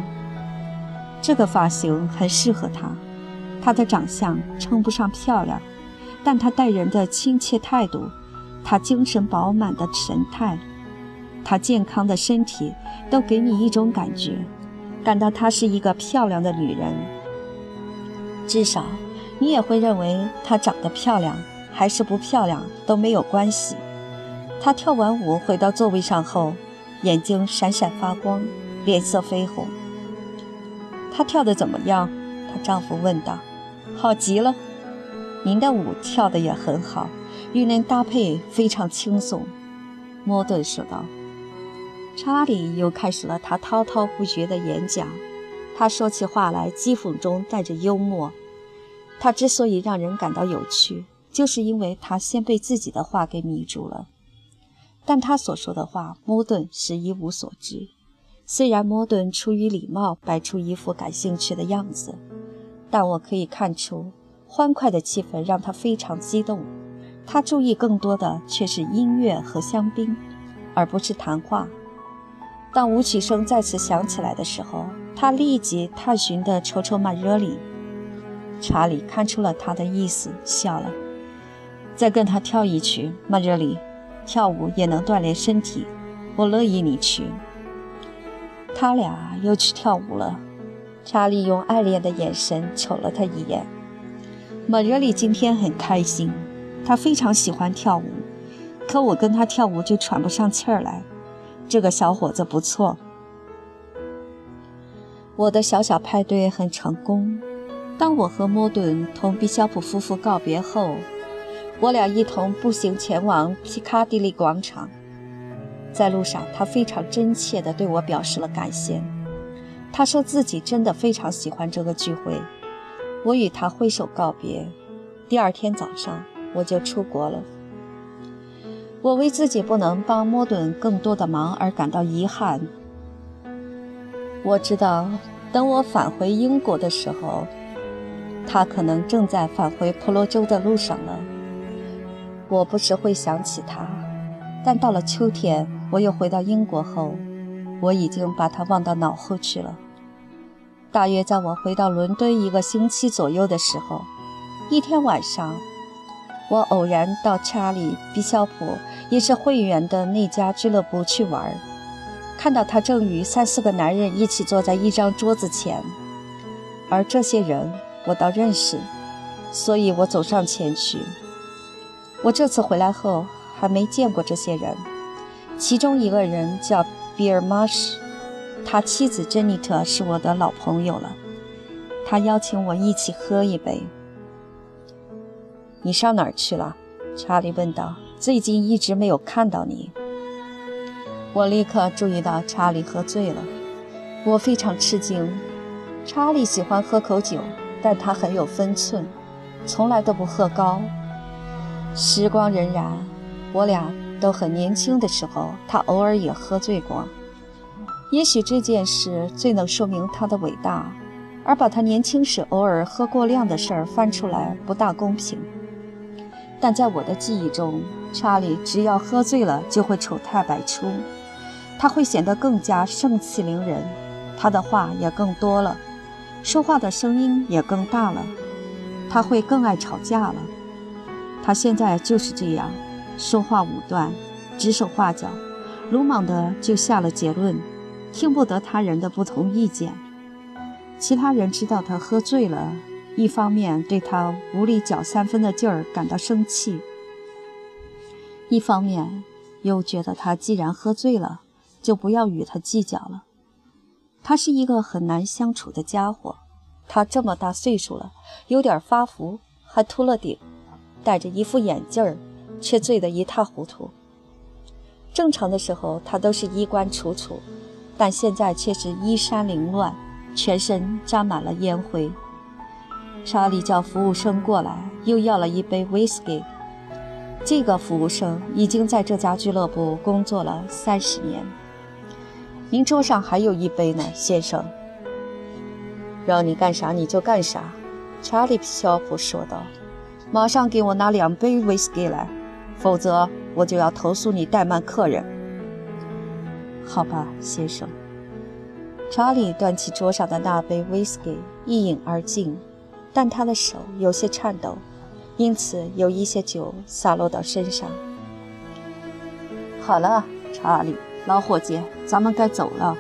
这个发型很适合她。她的长相称不上漂亮，但她待人的亲切态度。她精神饱满的神态，她健康的身体，都给你一种感觉，感到她是一个漂亮的女人。至少，你也会认为她长得漂亮，还是不漂亮都没有关系。她跳完舞回到座位上后，眼睛闪闪发光，脸色绯红。她跳得怎么样？她丈夫问道。好极了，您的舞跳得也很好。与您搭配非常轻松，莫顿说道。查理又开始了他滔滔不绝的演讲。他说起话来讥讽中带着幽默。他之所以让人感到有趣，就是因为他先被自己的话给迷住了。但他所说的话，莫顿是一无所知。虽然莫顿出于礼貌摆出一副感兴趣的样子，但我可以看出，欢快的气氛让他非常激动。他注意更多的却是音乐和香槟，而不是谈话。当舞曲声再次想起来的时候，他立即探寻地瞅瞅马热里。查理看出了他的意思，笑了。再跟他跳一曲，马热里。跳舞也能锻炼身体，我乐意你去。他俩又去跳舞了。查理用爱恋的眼神瞅了他一眼。马热里今天很开心。他非常喜欢跳舞，可我跟他跳舞就喘不上气儿来。这个小伙子不错。我的小小派对很成功。当我和莫顿同比肖普夫妇告别后，我俩一同步行前往皮卡迪利广场。在路上，他非常真切地对我表示了感谢。他说自己真的非常喜欢这个聚会。我与他挥手告别。第二天早上。我就出国了。我为自己不能帮莫顿更多的忙而感到遗憾。我知道，等我返回英国的时候，他可能正在返回婆罗洲的路上了。我不时会想起他，但到了秋天，我又回到英国后，我已经把他忘到脑后去了。大约在我回到伦敦一个星期左右的时候，一天晚上。我偶然到查理·比肖普也是会员的那家俱乐部去玩，看到他正与三四个男人一起坐在一张桌子前，而这些人我倒认识，所以我走上前去。我这次回来后还没见过这些人，其中一个人叫比尔·马什，他妻子珍妮特是我的老朋友了，他邀请我一起喝一杯。你上哪儿去了？查理问道。最近一直没有看到你。我立刻注意到查理喝醉了，我非常吃惊。查理喜欢喝口酒，但他很有分寸，从来都不喝高。时光荏苒，我俩都很年轻的时候，他偶尔也喝醉过。也许这件事最能说明他的伟大，而把他年轻时偶尔喝过量的事儿翻出来，不大公平。但在我的记忆中，查理只要喝醉了就会丑态百出，他会显得更加盛气凌人，他的话也更多了，说话的声音也更大了，他会更爱吵架了。他现在就是这样，说话武断，指手画脚，鲁莽的就下了结论，听不得他人的不同意见。其他人知道他喝醉了。一方面对他无力搅三分的劲儿感到生气，一方面又觉得他既然喝醉了，就不要与他计较了。他是一个很难相处的家伙。他这么大岁数了，有点发福，还秃了顶，戴着一副眼镜儿，却醉得一塌糊涂。正常的时候他都是衣冠楚楚，但现在却是衣衫凌乱，全身沾满了烟灰。查理叫服务生过来，又要了一杯威士忌。这个服务生已经在这家俱乐部工作了三十年。您桌上还有一杯呢，先生。让你干啥你就干啥，查理·肖普说道。马上给我拿两杯威士忌来，否则我就要投诉你怠慢客人。好吧，先生。查理端起桌上的那杯威士忌，一饮而尽。但他的手有些颤抖，因此有一些酒洒落到身上。好了，查理，老伙计，咱们该走了。”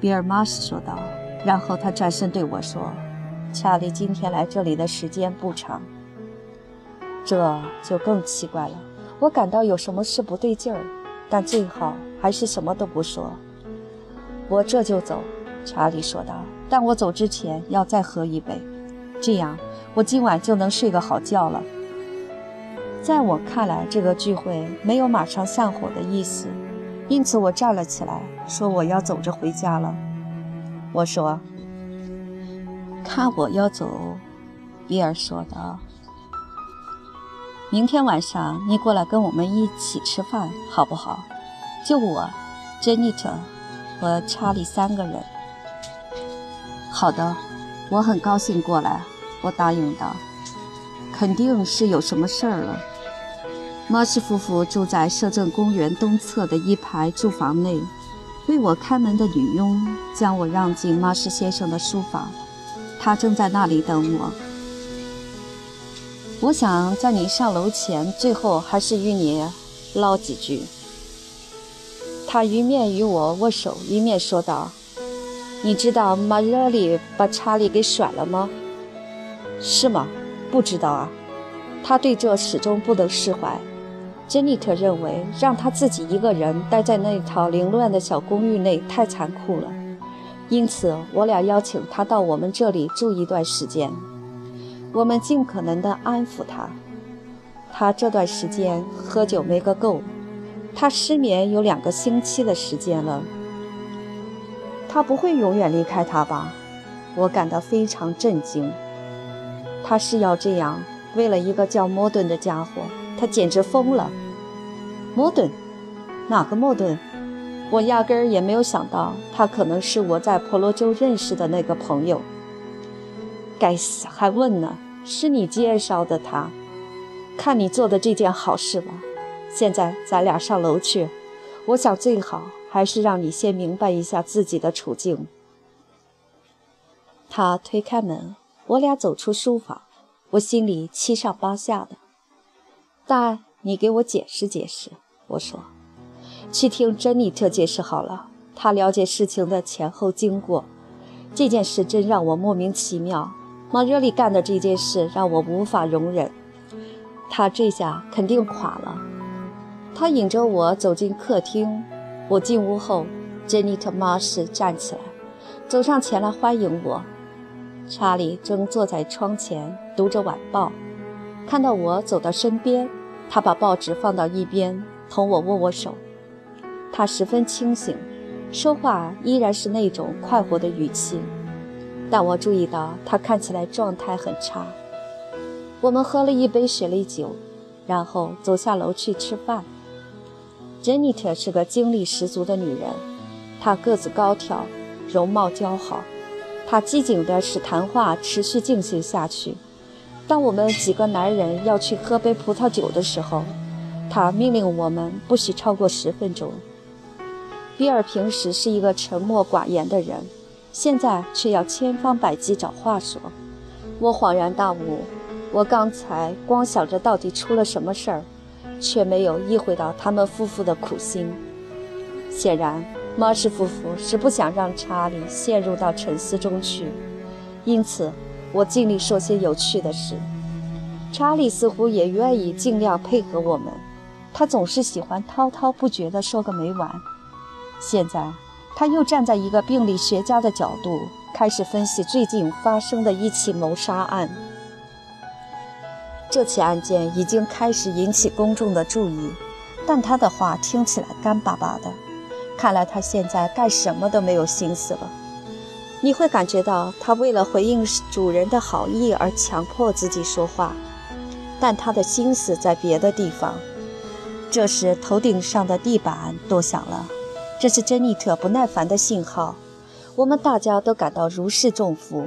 比尔·马斯说道。然后他转身对我说：“查理今天来这里的时间不长，这就更奇怪了。我感到有什么事不对劲儿，但最好还是什么都不说。我这就走。”查理说道。但我走之前要再喝一杯，这样我今晚就能睡个好觉了。在我看来，这个聚会没有马上散伙的意思，因此我站了起来，说我要走着回家了。我说：“看我要走。”比尔说道：“明天晚上你过来跟我们一起吃饭，好不好？就我、珍妮特和查理三个人。”好的，我很高兴过来。我答应道：“肯定是有什么事儿了。”马氏夫妇住在摄政公园东侧的一排住房内，为我开门的女佣将我让进马氏先生的书房，他正在那里等我。我想在你上楼前，最后还是与你唠几句。他一面与我握手，一面说道。你知道马热里把查理给甩了吗？是吗？不知道啊。他对这始终不能释怀。珍妮特认为让他自己一个人待在那套凌乱的小公寓内太残酷了，因此我俩邀请他到我们这里住一段时间。我们尽可能地安抚他。他这段时间喝酒没个够，他失眠有两个星期的时间了。他不会永远离开他吧？我感到非常震惊。他是要这样，为了一个叫莫顿的家伙，他简直疯了。莫顿？哪个莫顿？我压根儿也没有想到，他可能是我在婆罗洲认识的那个朋友。该死，还问呢？是你介绍的他？看你做的这件好事吧。现在咱俩上楼去，我想最好。还是让你先明白一下自己的处境。他推开门，我俩走出书房，我心里七上八下的。但你给我解释解释，我说，去听珍妮特解释好了。她了解事情的前后经过。这件事真让我莫名其妙。马热里干的这件事让我无法容忍。他这下肯定垮了。他引着我走进客厅。我进屋后，珍妮特·马士站起来，走上前来欢迎我。查理正坐在窗前读着晚报，看到我走到身边，他把报纸放到一边，同我握握手。他十分清醒，说话依然是那种快活的语气，但我注意到他看起来状态很差。我们喝了一杯雪莉酒，然后走下楼去吃饭。珍妮特是个精力十足的女人，她个子高挑，容貌姣好。她机警地使谈话持续进行下去。当我们几个男人要去喝杯葡萄酒的时候，他命令我们不许超过十分钟。比尔平时是一个沉默寡言的人，现在却要千方百计找话说。我恍然大悟，我刚才光想着到底出了什么事儿，却没有意会到他们夫妇的苦心。显然。马氏夫妇是不想让查理陷入到沉思中去，因此我尽力说些有趣的事。查理似乎也愿意尽量配合我们，他总是喜欢滔滔不绝地说个没完。现在他又站在一个病理学家的角度，开始分析最近发生的一起谋杀案。这起案件已经开始引起公众的注意，但他的话听起来干巴巴的。看来他现在干什么都没有心思了。你会感觉到他为了回应主人的好意而强迫自己说话，但他的心思在别的地方。这时，头顶上的地板多响了，这是珍妮特不耐烦的信号。我们大家都感到如释重负。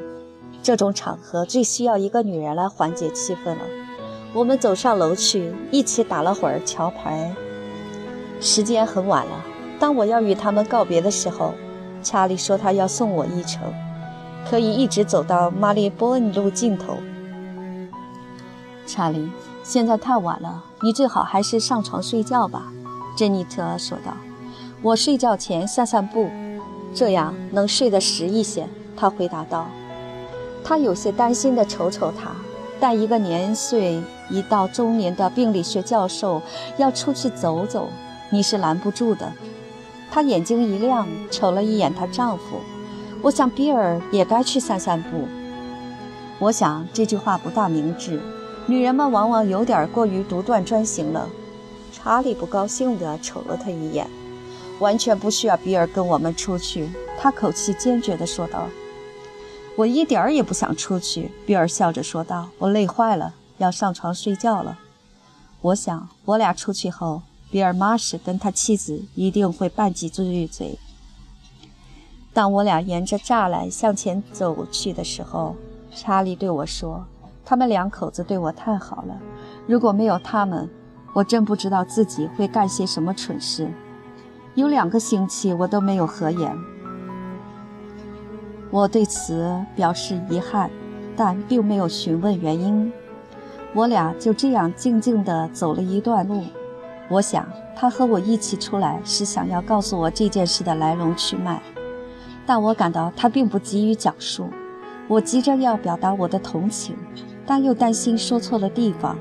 这种场合最需要一个女人来缓解气氛了。我们走上楼去，一起打了会儿桥牌。时间很晚了。当我要与他们告别的时候，查理说他要送我一程，可以一直走到马里波恩路尽头。查理，现在太晚了，你最好还是上床睡觉吧。”珍妮特说道。“我睡觉前散散步，这样能睡得实一些。”他回答道。他有些担心地瞅瞅他，但一个年岁一到中年的病理学教授要出去走走，你是拦不住的。她眼睛一亮，瞅了一眼她丈夫。我想比尔也该去散散步。我想这句话不大明智，女人们往往有点过于独断专行了。查理不高兴地瞅了他一眼。完全不需要比尔跟我们出去，他口气坚决地说道。我一点儿也不想出去，比尔笑着说道。我累坏了，要上床睡觉了。我想我俩出去后。比尔·马什跟他妻子一定会拌几句嘴。当我俩沿着栅栏向前走去的时候，查理对我说：“他们两口子对我太好了，如果没有他们，我真不知道自己会干些什么蠢事。”有两个星期我都没有合眼。我对此表示遗憾，但并没有询问原因。我俩就这样静静地走了一段路。我想，他和我一起出来是想要告诉我这件事的来龙去脉，但我感到他并不急于讲述。我急着要表达我的同情，但又担心说错了地方。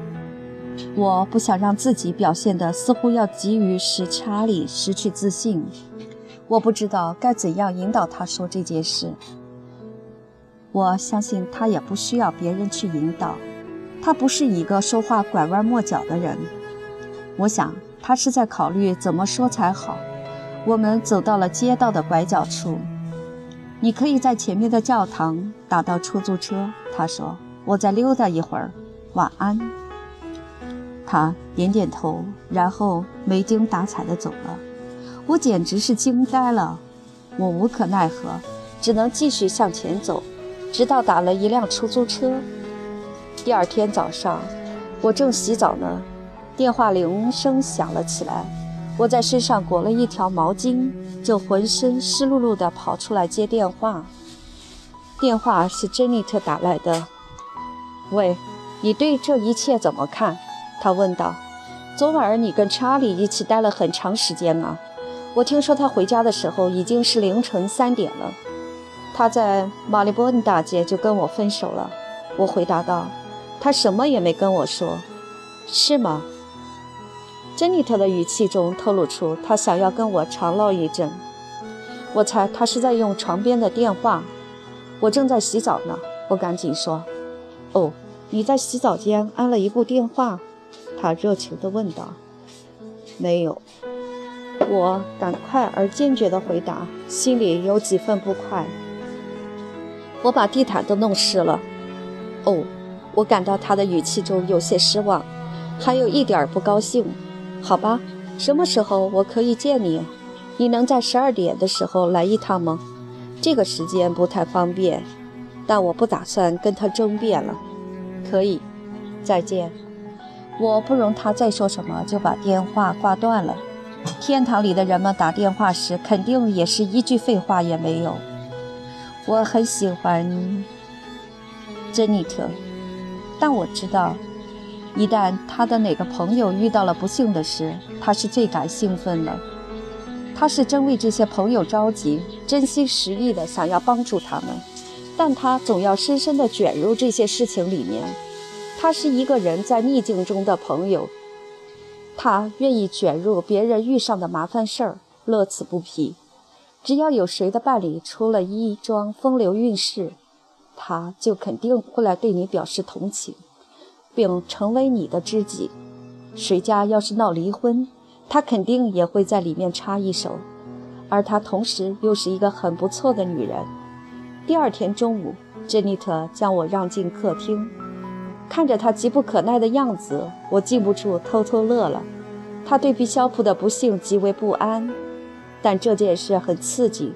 我不想让自己表现得似乎要急于使查理失去自信。我不知道该怎样引导他说这件事。我相信他也不需要别人去引导，他不是一个说话拐弯抹角的人。我想，他是在考虑怎么说才好。我们走到了街道的拐角处，你可以在前面的教堂打到出租车。他说：“我再溜达一会儿，晚安。”他点点头，然后没精打采地走了。我简直是惊呆了。我无可奈何，只能继续向前走，直到打了一辆出租车。第二天早上，我正洗澡呢。电话铃声响了起来，我在身上裹了一条毛巾，就浑身湿漉漉地跑出来接电话。电话是珍妮特打来的。喂，你对这一切怎么看？他问道。昨晚你跟查理一起待了很长时间啊。我听说他回家的时候已经是凌晨三点了。他在马利波恩大街就跟我分手了。我回答道：“他什么也没跟我说，是吗？”珍妮特的语气中透露出他想要跟我长唠一阵。我猜他是在用床边的电话。我正在洗澡呢，我赶紧说：“哦，你在洗澡间安了一部电话？”他热情地问道。“没有。”我赶快而坚决地回答，心里有几分不快。我把地毯都弄湿了。哦，我感到他的语气中有些失望，还有一点不高兴。好吧，什么时候我可以见你？你能在十二点的时候来一趟吗？这个时间不太方便，但我不打算跟他争辩了。可以，再见。我不容他再说什么，就把电话挂断了。天堂里的人们打电话时，肯定也是一句废话也没有。我很喜欢珍妮特，但我知道，一旦他的哪个朋友遇到了不幸的事，他是最感兴奋的。他是真为这些朋友着急，真心实意的想要帮助他们，但他总要深深的卷入这些事情里面。他是一个人在逆境中的朋友。他愿意卷入别人遇上的麻烦事儿，乐此不疲。只要有谁的伴侣出了一桩风流韵事，他就肯定会来对你表示同情，并成为你的知己。谁家要是闹离婚，他肯定也会在里面插一手。而他同时又是一个很不错的女人。第二天中午，珍妮特将我让进客厅。看着她急不可耐的样子，我禁不住偷偷乐了。她对毕肖普的不幸极为不安，但这件事很刺激。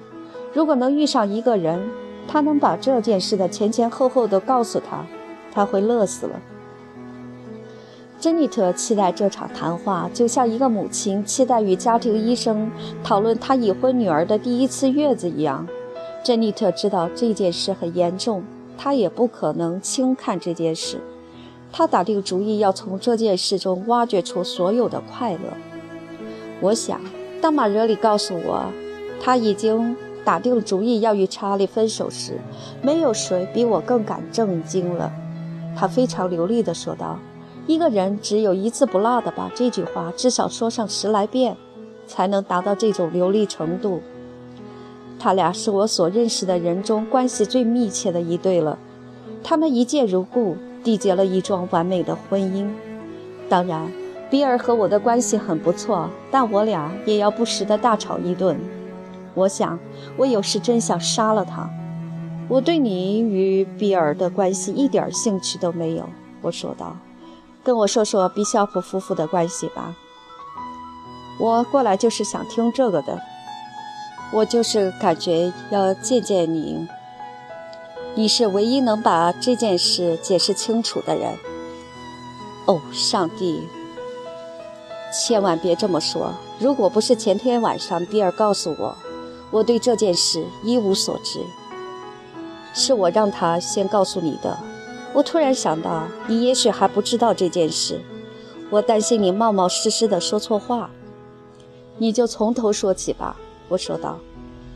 如果能遇上一个人，他能把这件事的前前后后都告诉他，他会乐死了。珍妮特期待这场谈话，就像一个母亲期待与家庭医生讨论她已婚女儿的第一次月子一样。珍妮特知道这件事很严重，她也不可能轻看这件事。她打定主意要从这件事中挖掘出所有的快乐。我想，当马热里告诉我他已经打定主意要与查理分手时，没有谁比我更感震惊了。他非常流利地说道：“一个人只有一字不落地把这句话至少说上十来遍，才能达到这种流利程度。他俩是我所认识的人中关系最密切的一对了，他们一见如故。”缔结了一桩完美的婚姻。当然，比尔和我的关系很不错，但我俩也要不时的大吵一顿。我想，我有时真想杀了他。我对你与比尔的关系一点兴趣都没有。我说道：“跟我说说比肖普夫妇的关系吧。”我过来就是想听这个的。我就是感觉要见见你。你是唯一能把这件事解释清楚的人。哦，上帝！千万别这么说。如果不是前天晚上比尔告诉我，我对这件事一无所知。是我让他先告诉你的。我突然想到，你也许还不知道这件事。我担心你冒冒失失地说错话。你就从头说起吧。我说道。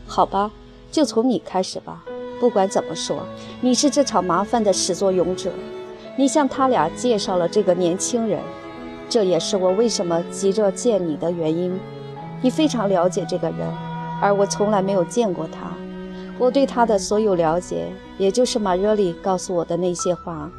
好吧，就从你开始吧。不管怎么说，你是这场麻烦的始作俑者。你向他俩介绍了这个年轻人，这也是我为什么急着见你的原因。你非常了解这个人，而我从来没有见过他。我对他的所有了解，也就是马热里告诉我的那些话。